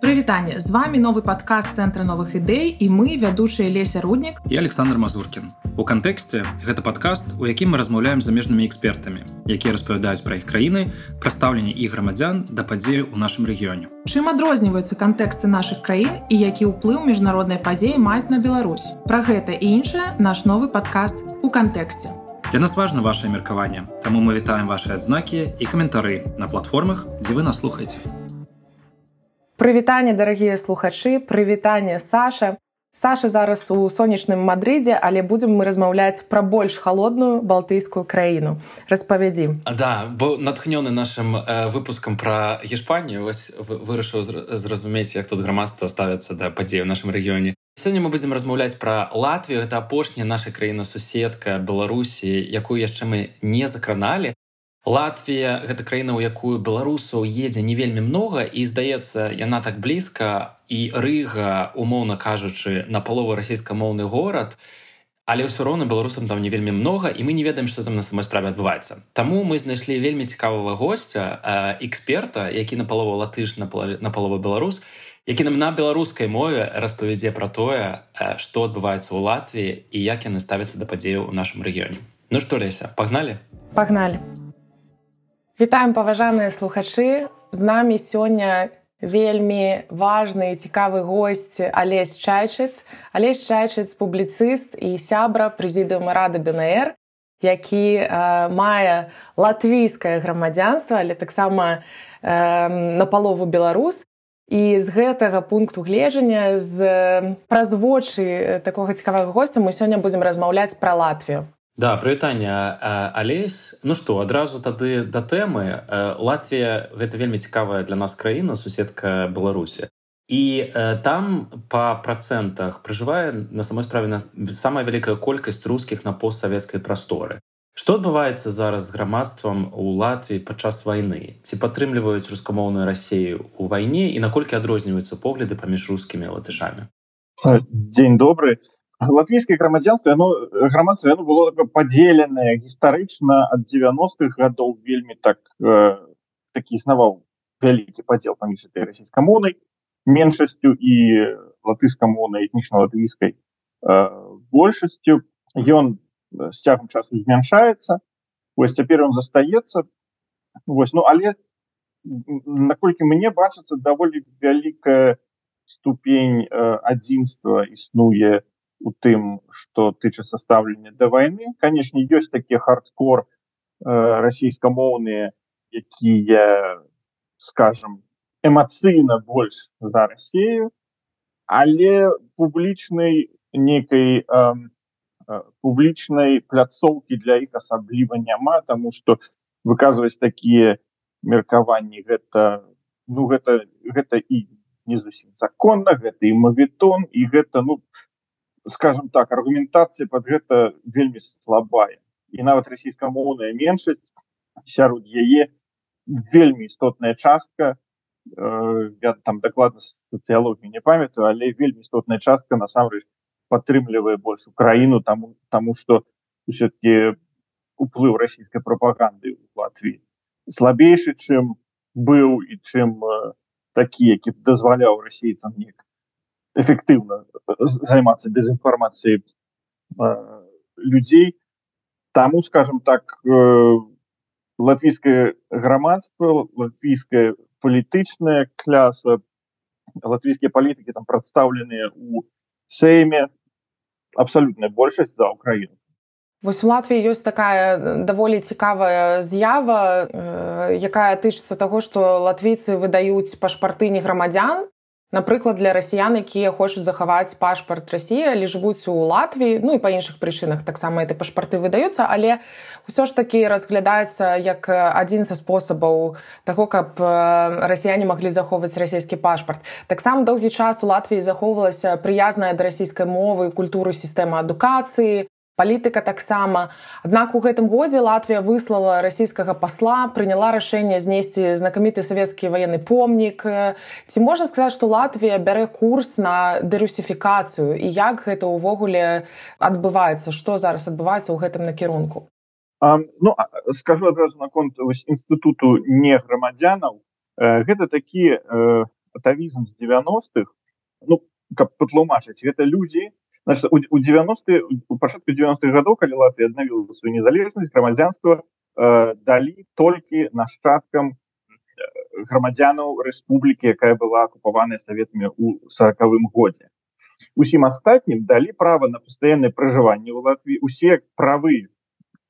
Прывітанне з вами новы падкаст цэнтра новых ідэй і мы вядучыя леся руднік і Александр Мазуркін. У кантэксце гэта падкаст, у якім мы размаўляем замежнымі экспертамі, якія распавядаюць пра іх краіны, прадстаўленне і грамадзян да падзею ў нашым рэгіёне. Чым адрозніваюцца кантэксты нашых краін і які ўплыў міжнароднай падзеі маюць на Беларусь. Пра гэта і іншае наш новы падкаст у кантэксце. Для нас важна ваше меркаванне, Таму мы вітаем ваши адзнакі і каментары на платформах, дзе вы нас слухаеце. Прывітанне, дарагія слухачы, прывітанне Саша. Саша зараз у сонечным Мадрыдзе, але будзем мы размаўляць пра больш халодную балтыйскую краіну. Распавядзі. Да, бо натхнёны нашым э, выпускам пра Гешпанію вырашыў зразумець, як тут грамадства ставяцца да падзею ў нашым рэгіёне. Сёння мы будзем размаўляць пра Латвію, гэта апошняя наша краіна суседка Беларусі, якую яшчэ мы не закраналі. Латвія гэта краіна, у якую беларусаў едзе не вельмі многа і здаецца, яна так блізка і рыга, умоўна кажучы, на палову расійскамоўны горад. Але ўсё роўна беларусам там не вельмі многа і мы не ведаем, што там на самой справе адбываецца. Таму мы знайшлі вельмі цікавага госця эксперта, які на палову латыш на палову беларус, які нам на беларускай мове распавядзе пра тое, што адбываецца ў Латвіі і як яны ставяцца да падзею ў нашым рэгіёне. Ну што леся, пагналі, пагналі. Вітаем паважаныя слухачы. З намі сёння вельмі важны і цікавы госць алесь чайчыц. Алесь чайчыц публіцыст і сябра прэзідыума рады бнр які э, мае латвійскае грамадзянства але таксама э, напалову беларус. І з гэтага пункту гледжання з праз вочы такога цікавага госця мы сёння будзем размаўляць пра латвію Да прывітанне алесь Ну што адразу тады да тэмы Латвія гэта вельмі цікавая для нас краіна суседка Беларусі. І там па працэнтах пражывае на самой справе на самая вялікая колькасць рускіх на постсавецкай прасторы. Што адбываецца зараз з грамадствам у Латвіі падчас вайны? Ці падтрымліваюць рускамоўную рассею ў вайне? І наколькі адрозніваюцца погляды паміж рускімі латышамі? Дзень добрый латвійскае грамадзянство оно грамадства оно было подзеленае гістарычна ад 90-х гадоў вельмі так э, такі існаваў вялікі падзел паміж этой расійскамоўнай меншасцю і латышскамоўнай этнічна латвійскай э, большасцю ён з цягам часу змяншаецца вось цяпер он застаецца вось ну але наколькі мне бачыцца даволі вялікая ступень э, адзінства існуе у у тым что тычыцца стаўлення да войны канешне ёсць такі хардкор э, расійскамоўныя якія скажем эмацыйна больш за Россию але публічнай некай э, публічнай пляцоўкі для іх асабліва няма тому что выказваць такія меркаванні гэта ну гэта гэта і не зусім законна гэта і мавітон і гэта ну скажем так аргументацыя под гэта вельмі слабая. І нават расійскамоўная меншасць сярод яе вельмі істотная частка э, я там дакладна сацыялогію не памятаю але вельмі істотная частка насамрэч падтрымлівае больш украіну таму таму что все-таки уплыў расійскай прапаганды в Латвіі слабейшы чым быў і чым э, такі які дазваляў расейцам нек эффектыўна займацца без інфармацыі э, людзей таму скажем так э, латвійскае грамадства латвійская палітычная кляса латвійскія палітыкі там прадстаўленыя у сейме абсалютная большасць за ўкраіну Вось у Латвіі ёсць такая даволі цікавая з'ява, э, якая тычыцца таго, што латвійцы выдаюць пашпарты не грамадзян, Напрыклад, для расіян, якія хочуць захаваць пашпарт Росіі, але жывуць у Латвіі, ну і па іншых прычынах таксама этой пашпарты выдаюцца, але ўсё ж такі разглядаецца як адзін са спосабаў таго, каб расіяне маглі захоўваць расійскі пашпарт. Таксама доўгі час у Латвіі захоўвалася прыязная да расійскай мовы культуры сістэмы адукацыі, палітыка таксама. Аднак у гэтым годзе Латвія выслала расійскага пасла прыняла рашэнне знесці знакаміты савецкі ваенны помнік. Ці можна сказаць што Латвія бярэ курс на дэрусіфікацыю? І як гэта ўвогуле адбываецца? Што зараз адбываецца ў гэтым накірунку? Um, ну скажу адразу наконт інстытуту не грамадзянаў гэта такі атавізм з 90-х ну каб патлумачыць гэта людзі значит у, у 90 у пачатку 90-х гадоў калі Латвія аднавіла сваю незалежнасць грамадзянства э, далі толькі нашчадкам грамадзянаў рэспублікі якая была акупаваная саветамі у сорокавым годзе усім астатнім далі права на пастаяннае пражыванне ў Латвіі усе правы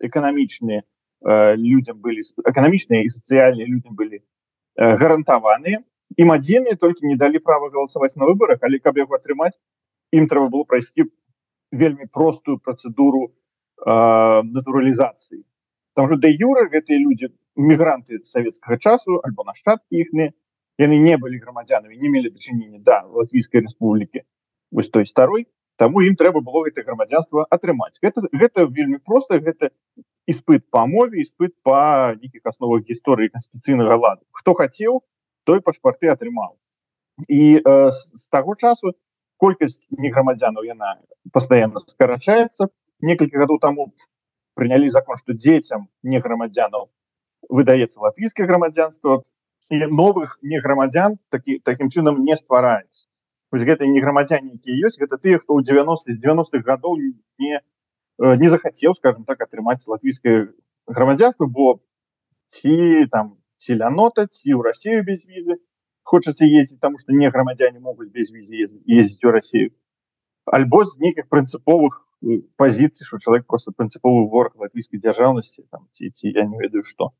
эканамічныя э, людям былі эканамічныя і сацыяльныя людям былі э, гарантаваныя ім адзіныя толькі не далі права галасаваць на выборах але каб яго атрымаць ім трэба было прайсці вельмі простую працэдуру э, натуралізацыі там же да юра гэтыя людзі мігранты савецкага часу альбо нашчадкі іхныя яны не былі грамадзянамі не мелі дачынення да латвійскай рэспублікі вось той старой таму ім трэба было гэта грамадзянства атрымаць гэта гэта вельмі просто гэта іспыт по мове іспыт по нейкіх асновах гісторыі канституцыйнага ладу. Хто хацеў той пашпарты атрымаў. І э, з таго часу колькасць неграмадзянаў яна постоянно скарачаецца некалькі гадоў таму прынялі закон что дзецям не грамадзянаў выдаецца латвійскае грамадзянство і новых не грамадзян такі таким чынам не ствараецца гэта не грамадзяне якія ёсць гэта тыя хто ў 90 з 90-х гадоў не не захацеў скажем так атрымаць латвійскае грамадзянство бо ці там ці лянота ці ў Росію без візы хочаце ездзіць там что не грамадзяне могуць без візы ездзіць у Россию. Альбо з нейкіх прынцыповых пазіцый что чалавек просто прынцыповы вораг латвійскай дзяржаўнасці там ці, ці я не ведаю что.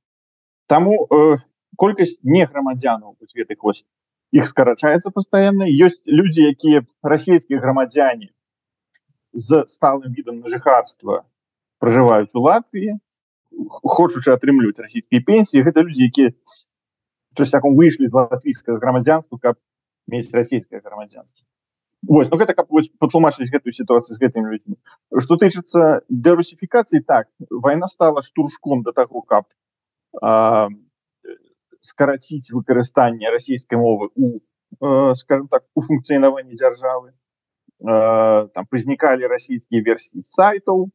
Таму э, колькасць не грамадзянаў гэтых вось іх скарачаецца пастаянна ёсць людзі якія расійскія грамадзяне з сталым відам на жыхарства пражываюць у Латвіі хочучы атрымліваць расійскія пенсіі гэта людзі якія часцяком выйшлі з латвійскага грамадзянства каб мець расійскае грамадзянство Вось, ну гэта каб патлумачыць гэтую сітуацыю з гэтымі людзьмі што тычыцца дэрусіфікацыі так вайна стала штуршком да таго каб скараціць выкарыстанне расійскай мовы у скажем так у функцыянаванні дзяржавы там прызнікалі расійскія версіі сайтаў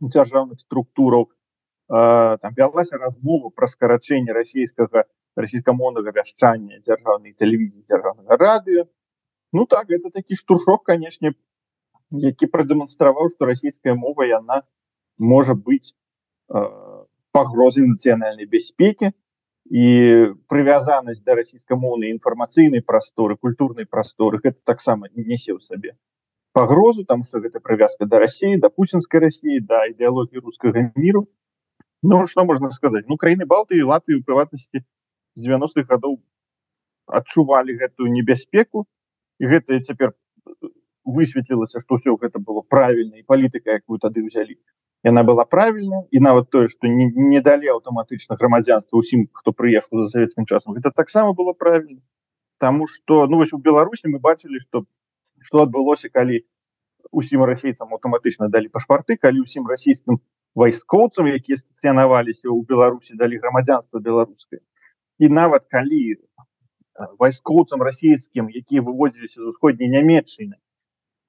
дзяржаўных структураў там вялася размова пра скарачэнне расійскага расійскамоўнага вяшчання дзяржаўнай тэлевізіі дзяржаўнага радыё Ну так это такі штуршок канешне які прадэманстраваў што расійская мова яна можа быць э, пагрозай нацыянальнай бяспекі і прывязанасць да расійскамоўнай інфармацыйнай прасторы культурнай прасторы гэта таксама несе ў сабе пагрозу там что гэта прывязка да рассіі да пуцінскай рассіі да ідэалогіі рускага міру. Ну что можна сказаць ну краіны балты і Латвіі у прыватнасці з 90-х гадоў адчувалі гэтую небяспеку. І гэта цяпер высветлілася што ўсё гэта было правільна і палітыка якую тады ўзялі яна была правільна і нават тое што не, не далі аўтаматычна грамадзянства усім хто прыехаў за савецкім часам гэта таксама было правільна. Таму что ну вось у беларусі мы бачылі что что адбылося калі усім расейцам аўтаматычна далі пашпарты калі ўсім расійскім вайскоўцам якія стацыянаваліся ў беларусі далі грамадзянства беларускае і нават калі вайскоўцам расійскім якія выводзіліся з усходняй нямецчыны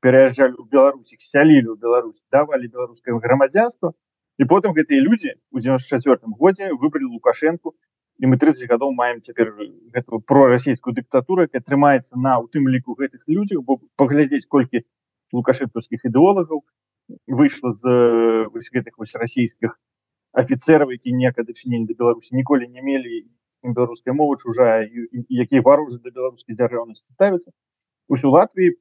пераязджалі ў беларусі сялілі ў Беларусь давалі беларускае грамадзянства і потым гэтыя людзі у 94 годзе выбралі лукашенко і мы 30 гадоў маем цяпер гэтую прорасійскую дыктатуру якая атрымаецца на у тым ліку гэтых людзях бо паглядзець колькі лукашэнкаўскіх ідэолагаў выйшла з вось, гэтых вось расійскіх офіцераў які некае дачынення да беларусі ніколі не мелі беларуская мова чужая якія варожы да беларускай дзяржаўнасці ставіцца усю Латвіі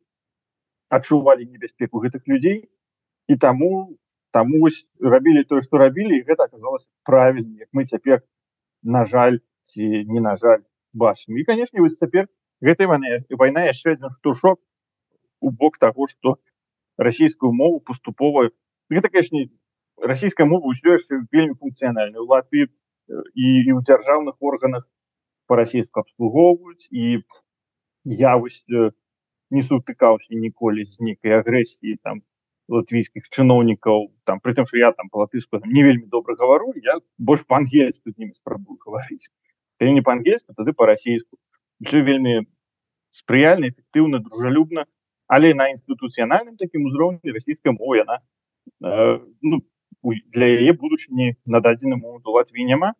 адчувалі небяспеку гэтых людзей і таму таму вось рабілі тое што рабілі гэта аказалася правільна як мы цяпер на жаль ці не на жаль бачым. І канешне вось цяпер гэтай вайна вайна яшчэ адзін штуршок у бок таго што расійскую мову паступова гэта конечно расійская мова ўсё яшчэ вельмі функцыянальна у Латвіі і, ў дзяржаўных органах па-расійску абслугоўваюць. І я вось не сутыкаўся ніколі з нейкай агрэсіі там латвійскіх чыноўнікаў. Там при тым что я там па-латышку не вельмі добра гавару я больш па-ангельску з ними спрабую гаварыць. Не па-ангельску тады па-расійску. Вельмі спрыяльна эфектыўна дружалюбна але на інстытуцыянальным такім узроўні расійская мова яна э, ну, для яе будучыні на дадзены момант у Латвіі няма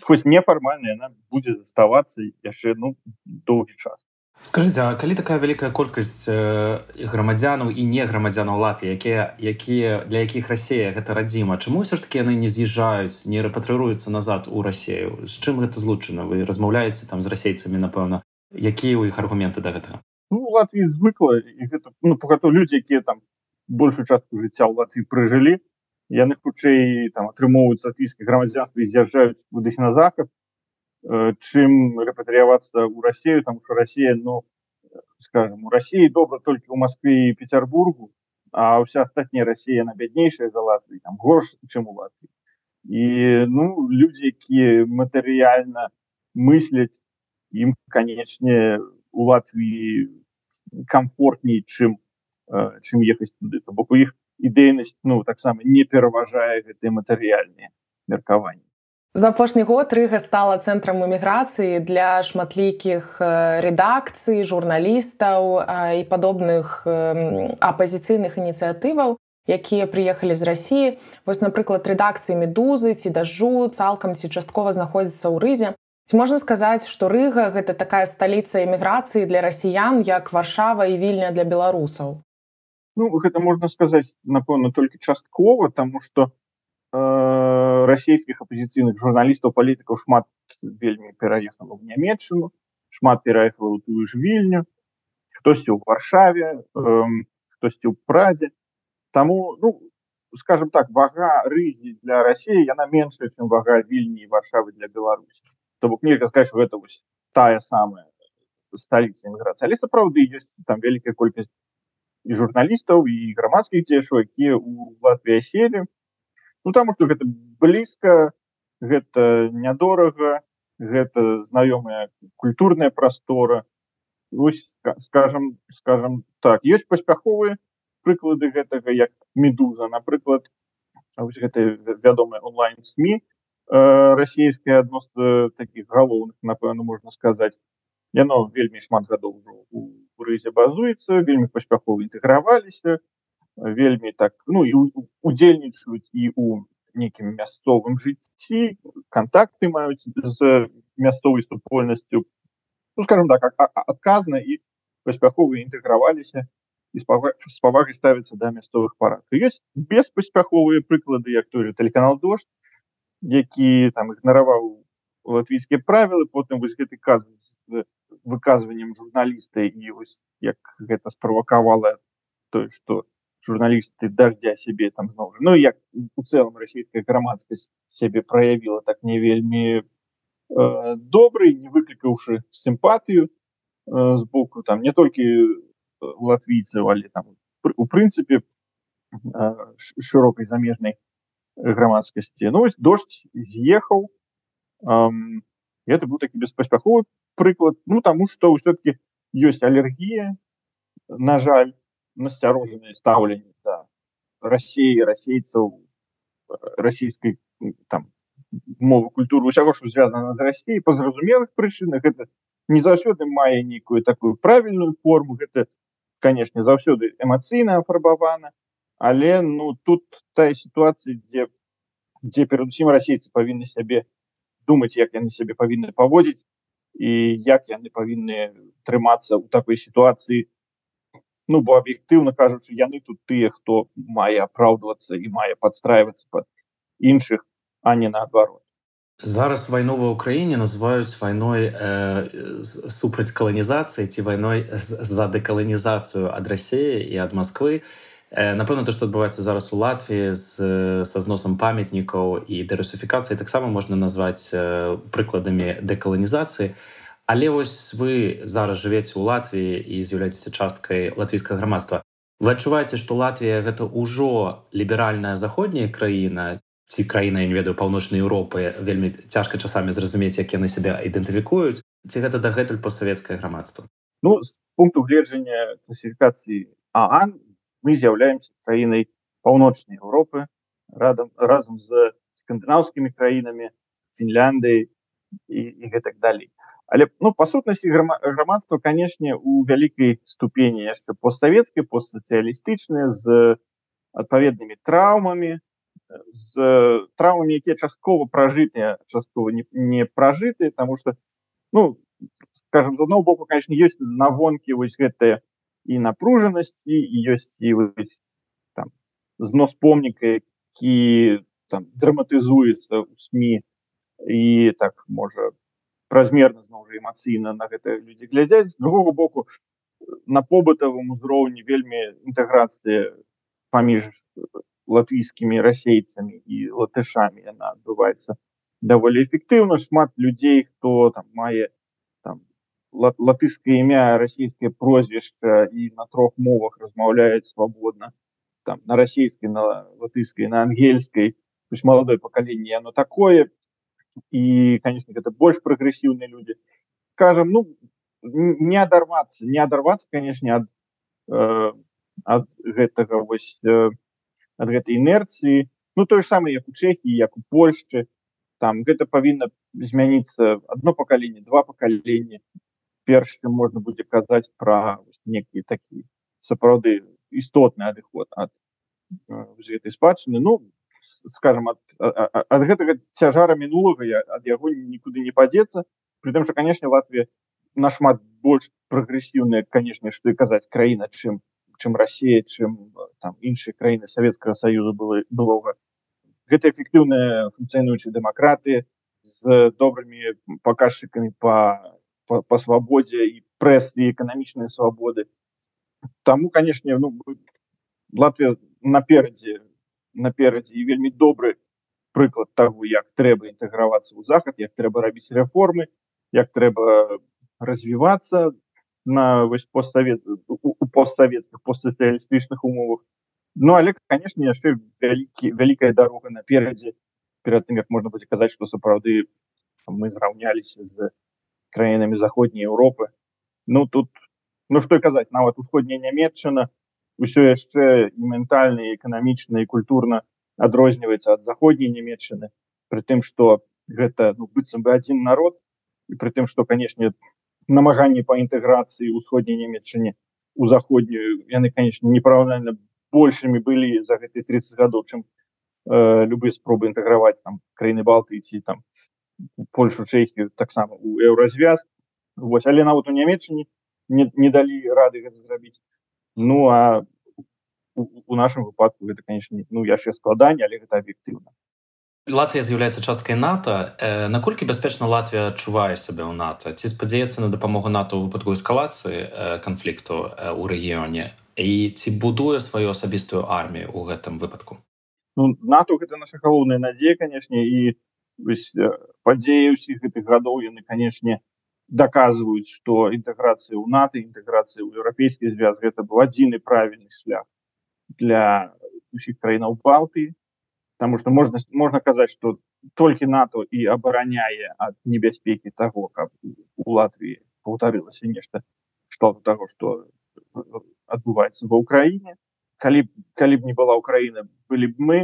хоць нефармальная яна будзе заставацца яшчэ ну доўгі час. Скажите а калі такая вялікая колькасць э, грамадзянаў і не грамадзянаў латы якія якія для якіх Росія гэта радзіма чаму ўсё ж таки яны не з'язджаюць не рэпатрыруюцца назад у Росею з чым гэта злучана вы размаўляеце там з расейцамі напэўна якія ў іх аргументы да гэтага ну, Латвіі звыкла і гэта ну, пагато людзі якія там большую частку жыцця ў Латвіі прыжылі яны хутчэй там атрымоўваюць латвійскае грамадзянства і з'язджаюць кудысь на захад Э, чым рэпатрыявацца ў Росію там что Россия ну скажем у России добра только у Москве и Петербургу а вся астатняя Россия на бяднейшая за Латвии там горш чем у Латвии и ну люди якія матэрыяльна мысляць ім канечне у Латвии комфортней чым э, чым ехаць туды. То бок у іх ідэйнасць ну таксама не пераважае гэтые матэрыяльныя меркаванні За апошні год рыга стала цэнтрам эміграцыі для шматлікіх рэдакцый, журналістаў і падобных апазіцыйных ініцыятываў, якія прыехалі з рассіі. Вось, напрыклад, рэдакцыі медузы ці дажджу цалкам ці часткова знаходзіцца ў рызе. Ці можна сказаць, што рыга гэта такая сталіца эміграцыі для расіян, як варшава і вільня для беларусаў. Ну, гэта можна сказаць, напэўна, толькі часткова, таму што Э, расійскіх апозіцыйных журналістаў палітыкаў шмат вельмі пераехала в нямецчыну шмат пераехала ў тую ж вільню хтосьці ў варшаве хтосьці ў празе. Таму ну скажем так вага рыгі для Росіі яна меншая чым вага вільні варшавы для беларусі то бок нельга сказать гэта вось тая самая сталіца эміграцыі але сапраўды ёсць там вялікая колькасць і журналістаў і грамадскіх дзеяшаў якія у латві селі ну таму что гэта блізка гэта нядорага гэта знаёмая культурная прастора ось скажем скажем так есть паспяховыя прыклады гэтага як медуза напрыклад гэта вядомая онлайн сМ расійская адно з таких галоўных напэўна можна сказаць. Яно вельмі шмат гадоў ужо у рызе базуецца вельмі паспяхова інтэграваліся вельмі так ну і удзельнічаюць і у нейкім мясцовым жыцці контакты маюць з мясцовай супольнасцю ну, скажем так адказна і паспяхова інтэграваліся і з павагай ставіцца да мясцовых парадкаў ёсць беспаспяховыя прыклады як той же тэлеканал дождь які там ігнараваў латвійскія правілы потым вось гэты каз выказваннем журналіста і вось як гэта справакавала тое что журналісты дождя себе там зноў ну як у цэлым расійская грамадскасць сябе праявіла так не вельмі э, добрый не выклікаўшы сімпатыю э, з боку там не толькі латвійцаў але там у прынцыпе э, шырокай замежнай грамадскасці ну дождь з'ехаў э, это быў такі беспаспяховы прыклад ну таму что ўсё-таки ёсць алергія на жаль насцярожанае стаўленне да. Рассеі расейцаў расійскай там мовы культуры усяго што звязана з рассіяй па зразумелых прычынах это не заўсёды мае нейкую такую правільную форму гэта канешне заўсёды эмацыйна афарбавана але ну тут тая сітуацыя дзе дзе перадусім расейцы павінны сябе думаць як яны сябе павінны паводзіць і як яны павінны трымацца ў такой сітуацыі. Ну бо аб'ектыўна кажучы яны тут тыя хто мае апраўдвацца і мае падстраивацца под іншых а не наадварот. Зараз вайну ва ўкраіне называюць вайной э, супраць каланізацыі ці вайной за дэкаланізацыю ад рассеі і ад москвы э, напэўна то што адбываецца зараз у латвіі з са зносам памятнікаў і дэрусіфікацыі таксама можна назваць э, прыкладамі дэкаланізацыі Але вось вы зараз жывеце ў Латвіі і з'яўляецеся часткай латвійскага грамадства. Вы адчуваеце, што Латвія гэта ўжо ліберальная заходняя краіна? Ці краіна не ведаю паўночнай Еўропы вельмі цяжка часамі зразумець, як яны сябе ідэнтыфікуюць. Ці гэта дагэтуль постсавецкае грамадства. Ну з пункту гледжання класіфікацыі Аан мы з'яўляемся краінай паўночнай Еўропы радам разам з скандынаўскімі краінамі Фінляндыі і, і гэтак далей. Але ну по сутнасці грамадства канешне у вялікай ступені яшчэ постсавецкай постсацыялістычныя з адпаведнымі траўмамі з траўмамі якія часткова пражытыя часткова не, не пражытыя тому что ну скажем з одного боку конечно ёсць навонкі вось гэтыя і напружанасці і ёсць і там знос помніка які там драматызуецца ў сМ і так можа празмерна зноў жа эмацыйна на гэта людзі глядзяць з другого боку на побытавым узроўні вельмі інтэграцыя паміж латвійскімі расейцамі і латышамі яна адбываецца даволі эфектыўна шмат людзей хто там мае латышскае імя расійскае прозвішча і на трох мовах размаўляюць свабодна там на расійскай на латышскай на ангельскай пусть маладое пакаленне оно такое. І конечно гэта больш прагрэсіўныя людзі скажем ну не адарвацца не адарвацца конечно ад э, ад гэтага вось э, ад гэтай інерцыі ну то ж самае як у чэхі як у польшчы там гэта павінна змяніцца одно пакаленне два пакалення перш чым можна будзе казаць пра некія такі сапраўды істотны адыход ад гэтай спадчыны. Ну скажем ад, ад гэтага цяжара мінулага ад яго нікуды не падзецца. Притым что конечно Латвія нашмат больш прагрэсіўная конечно што і казаць краіна чым чым Росія чым там іншыя краіны Савецкага союза было былога. Гэта эфектыўная функцыянуючая дэмакратыя з добрымі паказчыкамі по па, па свабодзе і прэс і эканамічныя свабоды Таму канешне ну, Латвія наперадзе наперадзе і вельмі добры прыклад таго як трэба інтэгравацца ў захад як трэба рабіць рэформы як трэба развівацца на вось постсавет у постсавецкіх постсацыялістычных умовах. Ну але конечно яшчэ вялікі вялікая дарога наперадзе перад тым як можна будзе казаць што сапраўды мы зраўняліся з краінамі заходняй Еўропы ну тут ну што казаць нават усходняя нямметчына ўсё яшчэ і ментальна эканамічна і культурна адрозніваецца ад заходняй нямметчыны при тым что гэта ну, быццам бы один народ і при тым что канешне намаганні по інтэграцыі усходняй нямметчыне у заходнюю яны конечно непараўнальна большими былі за гэты 30 гадоў чым э, любые спробы інтэграваць там краіны балтыці там польшу чэхію таксама у еўразвяз вось але нават у нямецчыне не, не далі рады гэта зрабіць ну а у, у нашым выпадку гэта конечно ну яшчэ складанне але гэта аб'ектыўна Латвія з'яўляецца часткай нато. Э, наколькі бяспечна Латвія адчувае сябе ў нато? Ці спадзяецца на дапамогу нато ў выпадку эскалацыі э, канфлікту э, у рэгіёне і ці будуе сваю асабістую армію ў гэтым выпадку? Ну, нато гэта наша галоўная надзея канешне і падзеі ўсіх гэтых гадоў яны канешне даказваюць што інтэграцыя ў нато інтэграцыя ў еўрапейскі звяз гэта быў адзіны правільны шлях для усіх краінаў балты потому что можна можна казаць что толькі нато і абараняе ад небяспекі того каб у латвіі паўтарылася нешта что того что адбываецца ва ўкраіне калі калі б не была украіна былі б мы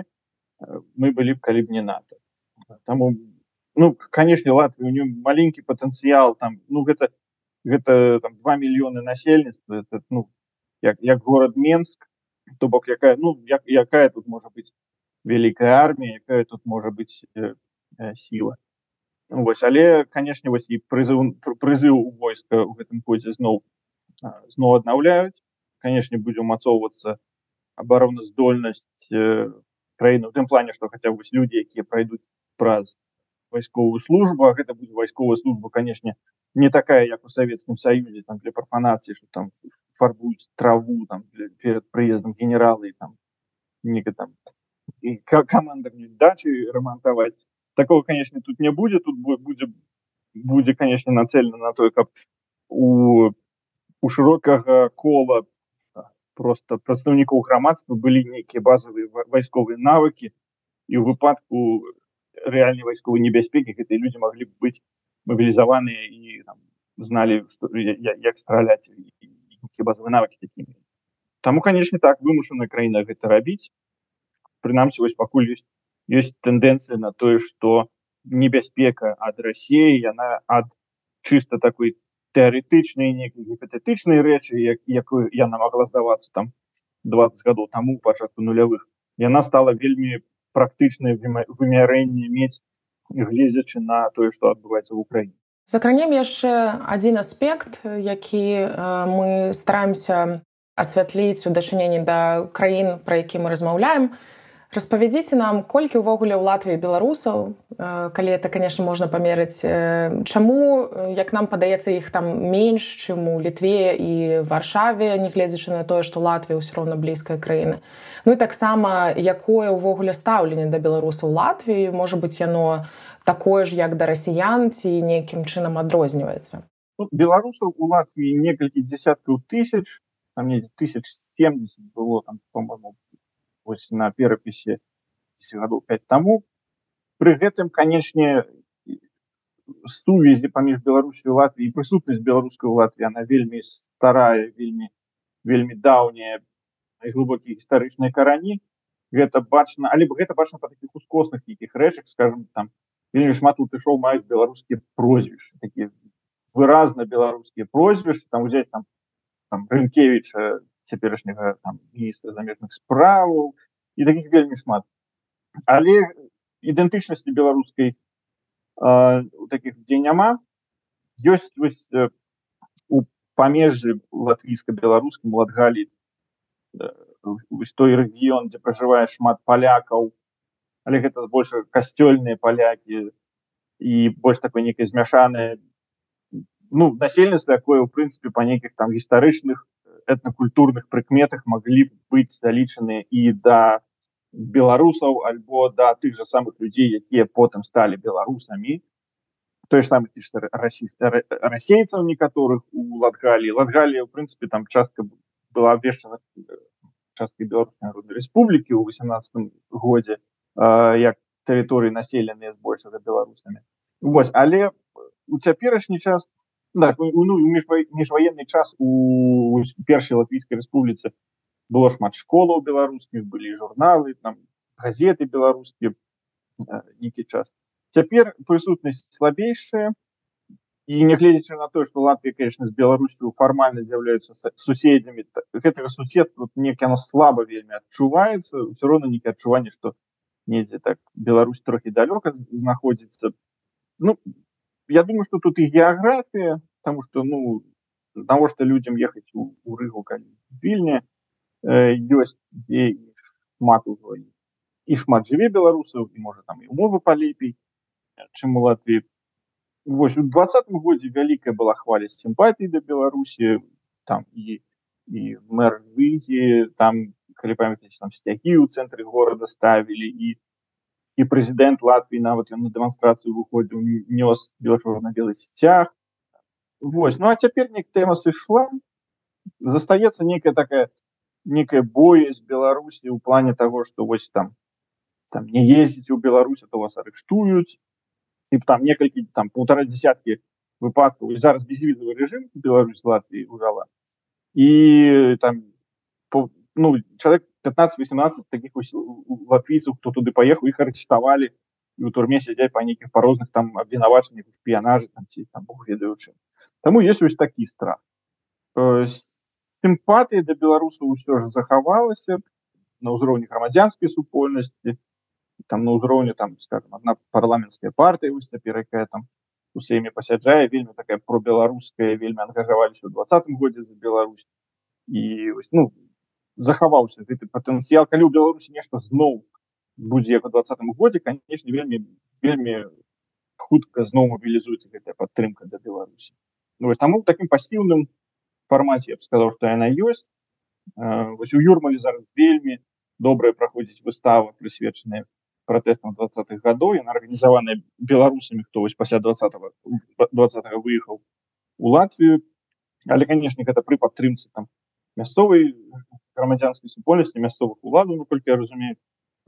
мы былі б калі б не нато Таму ну канешне Латві у нем маленькі патэнцыял там ну гэта гэта там два мільёны насельніцтва ну як, як город Менск то бок якая ну як, якая тут можа быть вялікая армія якая тут можа быть э, э, сіла ну, вось але канешне вось і прызыў прызыў у войска у гэтым годзе зноў зноў аднаўляюць канешне будзе умацоўвацца абароназдольнасць э, краіны у тым плане што хаця вось людзі якія пройдуць Праз вайсковую службу а гэта будзе вайсковая служба канешне не такая як у савецкім саюзе там для парфанацыі что там фарбуюць траву там для, перед прыездам генералы там не там команда дачы рамантаваць такого конечно тут не будзе тут будзе будзе конечно нацельна на той каб у у шырокага кола просто прадстаўнікоў грамадства былі нейкія базовые вайсковыя навыкі і ў выпадку рэальнай вайсковай небяспекі гэтыя людзі маглі б быць мабілізаваныя і там, зналі што, як страляць базовыя навыкі такімі Таму канешне так вымушаная краіна гэта рабіць прынамсі вось пакуль ёсць ёсць тэндэнцыя на тое што небяспека ад рассіі яна ад чыста такой тэарэтычнай некай гіпатэтычнай рэчы як якую яна могла здавацца там 20 гадоў таму пачатку нулявых яна стала вельмі практычнае вымярэнне мець гледзячы на тое што адбываецца в Україніне закранем яшчэ адзін аспект які мы стараемся асвятліць у дачыненні да краін пра які мы размаўляем распавядзіце нам колькі ўвогуле ў латвіі беларусаў калі это конечно можна памерыць чаму як нам падаецца іх там менш чым у літве і варшаве нягледзячы на тое што латвія ўсё роўна блізкая краіны ну і таксама якое ўвогуле стаўленне да беларусаў латвіі можа быць яно такое ж як да расіян ці нейкім чынам адрозніваецца? Ну, беларусаў у латвіі некалькі десяткаў тысяч там тысяч семьдесят было там по-моему вось на перапісе гадоў 5 таму пры гэтым канечне сувязі паміж беларусю латвіі прысутнасць беларускай латві она вельмі старая вельмі вельмі даўняя глубокія гістарычныя карані гэта бачна але гэта бачна па таких ускосных нейкіх рэчах скажем там вельмі шмат латышоў маюць беларускія прозвішчы такія выразна беларускія прозвішчы там узяць там там рынкевича цяперашняга міністра замежных справаў і таких вельмі шмат. Але ідэнтычнасці беларускай у таких дзе няма ёсць вось у памежжы латвійска-беларускам латгалі той рэгіён дзе пражывае шмат палякаў але гэта збольшага касцёльныя палякі і больш такой нейкай змяшаныя ну насельніцтва якое у прынцыпе па нейкіх там гістарычных этнакультурных прыкметах маглі быць залічаныя і да беларусаў альбо да тых жа самых людзей якія потым сталі беларусамі той ж самы расейцаў некаторых у латгалі латгалія у прынцыпе там частка была абвешчана часткай беларускай народнай рэспублікі ў 18 годзе як тэрыторыі населеныя збольшага беларусамі Вось але у цяперашні час так, ну, міжваенны час у першай латвійскай рэспубліцы было шмат школаў беларускіх былі журналы там газеты беларускія нейкі час. Цяпер прысутнасць слабейшая і нягледзячы на тое што Латвія конечно з беларусю фармальна з'яўляюцца суседзямі гэтага суседства неяк яно слаба вельмі адчуваецца ўсё роўна нейкае адчуванне што недзе так Беларусь трохі далёка знаходзіцца Ну я думаю что тут і геаграфія потому что ну навошта людям ехаць у, у рыгу вільня ёсць э, шмат ужо і шмат жыве беларусаў і можа там і умовы палепей чым у Латві Вось у двадцатым годзе вялікая была хваля сімпатыі да беларусі там і і мэр выгі там калі памятаеце там сцягі ў цэнтры горада ставілі і і прэзідэнт Латвіі нават ён на дэманстрацыю выходзіў нёс белачорна белы сцяг Вось ну а цяпер нек тэма сышла застаецца некая такая некая боязь беларусі ў плане того что вось там там не ездзіць у беларусь то вас арыштуюць і там некалькі там полтора десяткі выпадкаў зараз безвізавы режим Беларусь Латвіі ужала і там по, ну человек 15-18 таких латвійцаў хто туды паехаў іх арыштавалі у турме сядзяць па нейкіх па розных там абвінавачаных у шпіянажы там ці там бог ведаючы Таму есть вось такі страх сімпатыя да беларусаў ўсё ж захавалася на ўзроўні грамадзянскай супольнасці там на ўзроўні там скажем одна парламенцкая партыя вось цяпер якая там усімі пасяджае вельмі такая пробеларуская вельмі ангажаваліся ў двадцатым годзе за Беларусь. І ну захаваўся гэты патэнцыял калі ў беларусі нешта зноў будзе як у двадцатым годзе канешне вельмі вельмі хутка зноў мобілізуецца гэтая падтрымка да беларусі ну, таму таким пасіўным фармаце я б сказаў што яна ёсць вось у юрмалі зараз вельмі добрая праходзіць выстава прысвечаная пратэстам двадцатых гадоў яна арганізаваная беларусамі хто вось пасля двадцать двадцать выехаў у Латвію але канешне гэта пры падтрымцы там мясцовай грамадзянскай супольнасці мясцовых уладаў наколькі я разумею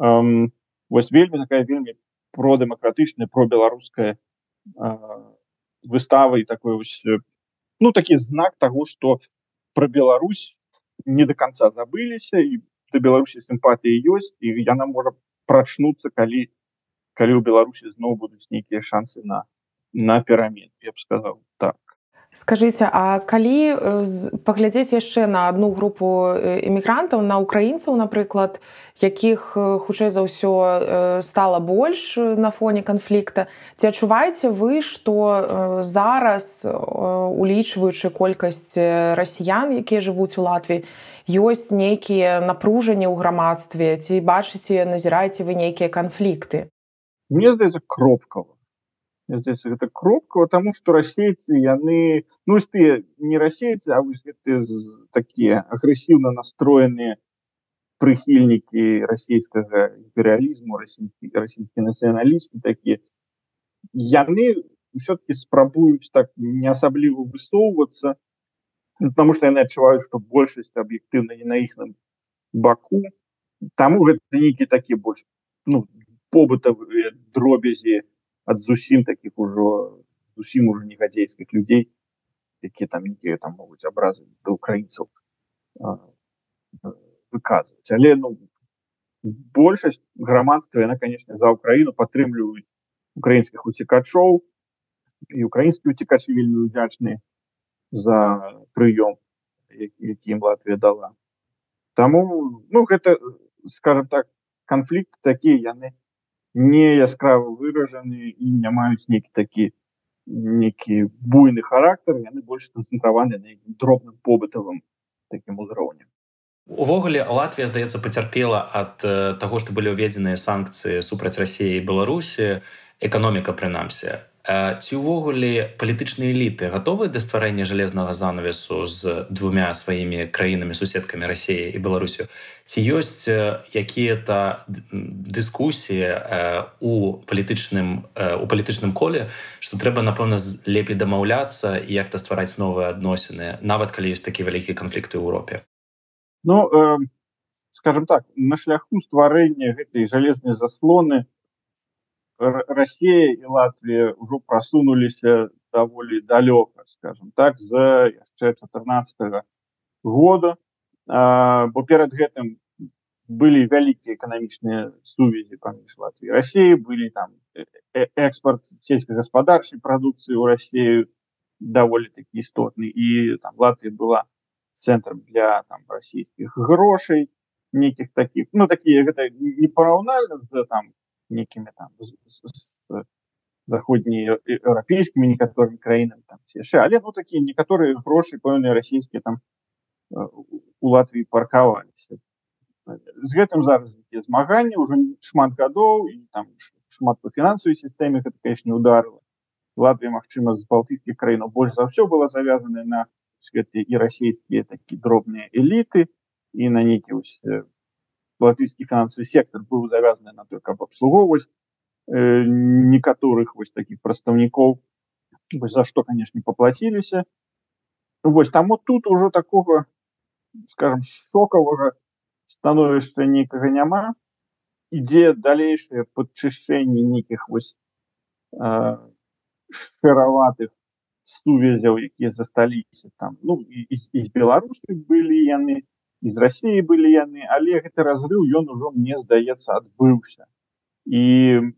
эм, вось вельмі такая вельмі продэмакратычная про беларуская э, выстава і такой вось ну такі знак того что про Беларусь не до конца забыліся і да беларусі сімпатыі ёсць і яна можа прачнуцца калі калі ў беларусі зноў будуць нейкія шансы на на перамен я б сказал так скажите а калі паглядзець яшчэ на одну групу эмігрантаў на украінцаў напрыклад якіх хутчэй за ўсё стала больш на фоне канфлікта ці адчуваеце вы што зараз улічваючы колькасць расіян якія жывуць у латвіі ёсць нейкія напружанні ў грамадстве ці бачыце назіраеце вы нейкія канфлікты мне здаецца кропкава здесь гэта кропка тому что расейцы яны ну ты не расейцы а вось гэты такія агрэсіўна настроеныя прыхільнікі расійскага імперыялізму расійскі расійскі нацыяналісты такія яны все-таки спрабуюць так не асабліва высоўвацца потому что яны адчуваюць что большасць аб'ектыўна не на іхным баку таму гэта нейкі такі больш ну побытавыя дробязі ад зусім таких ужо зусім уже негадзейскіх людзей якія там нейкія там могуць абразы да украінцаў выказваць але ну большасць грамадства яна конечно за украіну падтрымліваюць украінскіх уцікачоў і украінскі уцікачы вельмі удзячныя за прыём якім Латвія дала. Таму ну гэта скажем так канфлікт такія яны не яскрава выражаны і не маюць нейкі такі некі буйны характар яны больш канцэнтраваны на дробным побытавым таким узроўнем увогуле Латвія здаецца пацярпела ад таго што былі ўведзеныя санкцыі супраць рассіі і беларусі эканоміка прынамсі ці ўвогуле палітычныя эліты гатовы да стварэння жалезнага занавесу з двумя сваімі краінамі суседкамі рассіі і беларусю? Ці ёсць якія-то дыскусіі у палітычным у палітычным коле што трэба напэўна лепей дамаўляцца і як-то ствараць новыя адносіны нават калі ёсць такі вялікія канфлікты ў Еўропе? Ну э, скажем так на шляху стварэння гэтай жалезнай заслоны Россия и Латвия уже просунулись э, довольно далеко, скажем так за яшчэ 14 года а, бо этим были великие вялікія связи сувязі Латвии и России. Были там э, э, экспорт сельскохозяйственной продукции у России довольно такие істотны и там Латвия была центром для там российских грошей, неких таких ну такие это не параўнальна з там некімі там заходнееўрапейскімі некаторымі краінамі там яшчэ але ну такія некаторыя грошы пэўныя расійскія там у Латвіі паркаваліся з гэтым зараз змаганні ўжо шмат гадоў і там шмат по фінансавай сістэме гэта конечно ударыла Латвія Мачыма з балтыйскіх краінаў больш за ўсё была завязана на гэты і расійскія такі дробныя эліты і на нейкі латвійскі фінансавы сектор быў завязаны на той каб абслугоўваць э, некаторых вось таких прадстаўнікоў за что конечно поплаціліся вось там вот тут ужо такого скажем шокавага становішча нейкага няма. Ідзе далейшае падчышчэнне нейкіх вось э, шэраватых сувязяў якія засталіся там ну і, і, і з беларусі былі яны из России были яны але гэты разрыв ён ужо мне здаецца адбыўся. І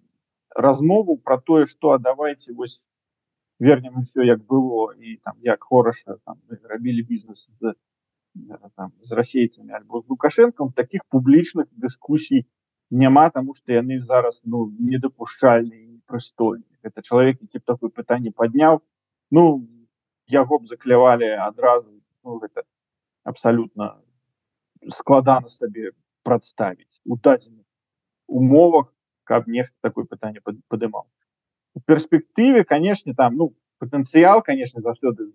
размову про тое что давайте вось вернем все як было і там як хораша рабілі бізнес з, там, з расейцамі альбо з лукашенком таких публічных дыскусій няма тому что яны зараз ну недапушчальны прыстойны это чалавек які б такое пытанне падняў ну яго б заклявалі адразу ну, гэта абсолютно складана сабе прадставіць у дадзеных умовах каб нехта такое пытанне падымаў у перспектыве канешне там ну патэнцыял конечно заўсёды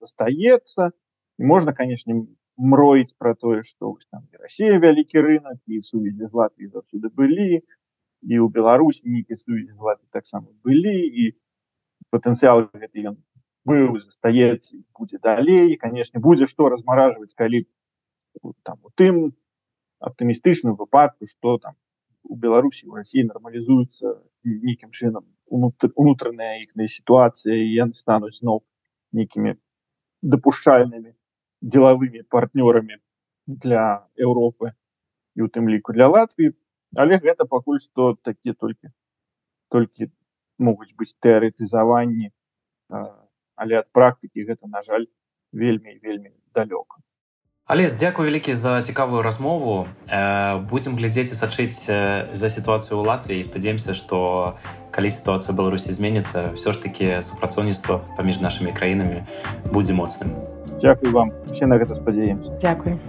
застаецца і можна канешне мроіць про тое что там Россия вялікі рынок і сувязі з Латвіі заўсёды былі і у Беларусь нейкі сувязі з Латві таксама былі і патэнцыял гэты ён быў застаецца будзе далей канешне будзе што размаражваць калі там у тым аптымістычным выпадку что там у беларусі у россии нормалізуецца нейкім чынам унутраная іхная сітуацыя і яны стануць зноў нейкімі дапушчальнымі делавымі партнёрамі для Еўропы і у тым ліку для Латвіі але гэта пакуль што такі толькі толькі могуць быць тэарэтызаванні але ад практыкі гэта на жаль вельмі вельмі далёка Алес дзякую вялікі за цікавую размову. Будзем глядзець і сачыць за сітуацыю ў Латвіі. Спадзеемся што калі сітуацыя беларусі зменіцца ўсё ж такі супрацоўніцтва паміж нашымі краінамі будзе моцным. Дякую вам. Все на гэта спадзеемся Дякую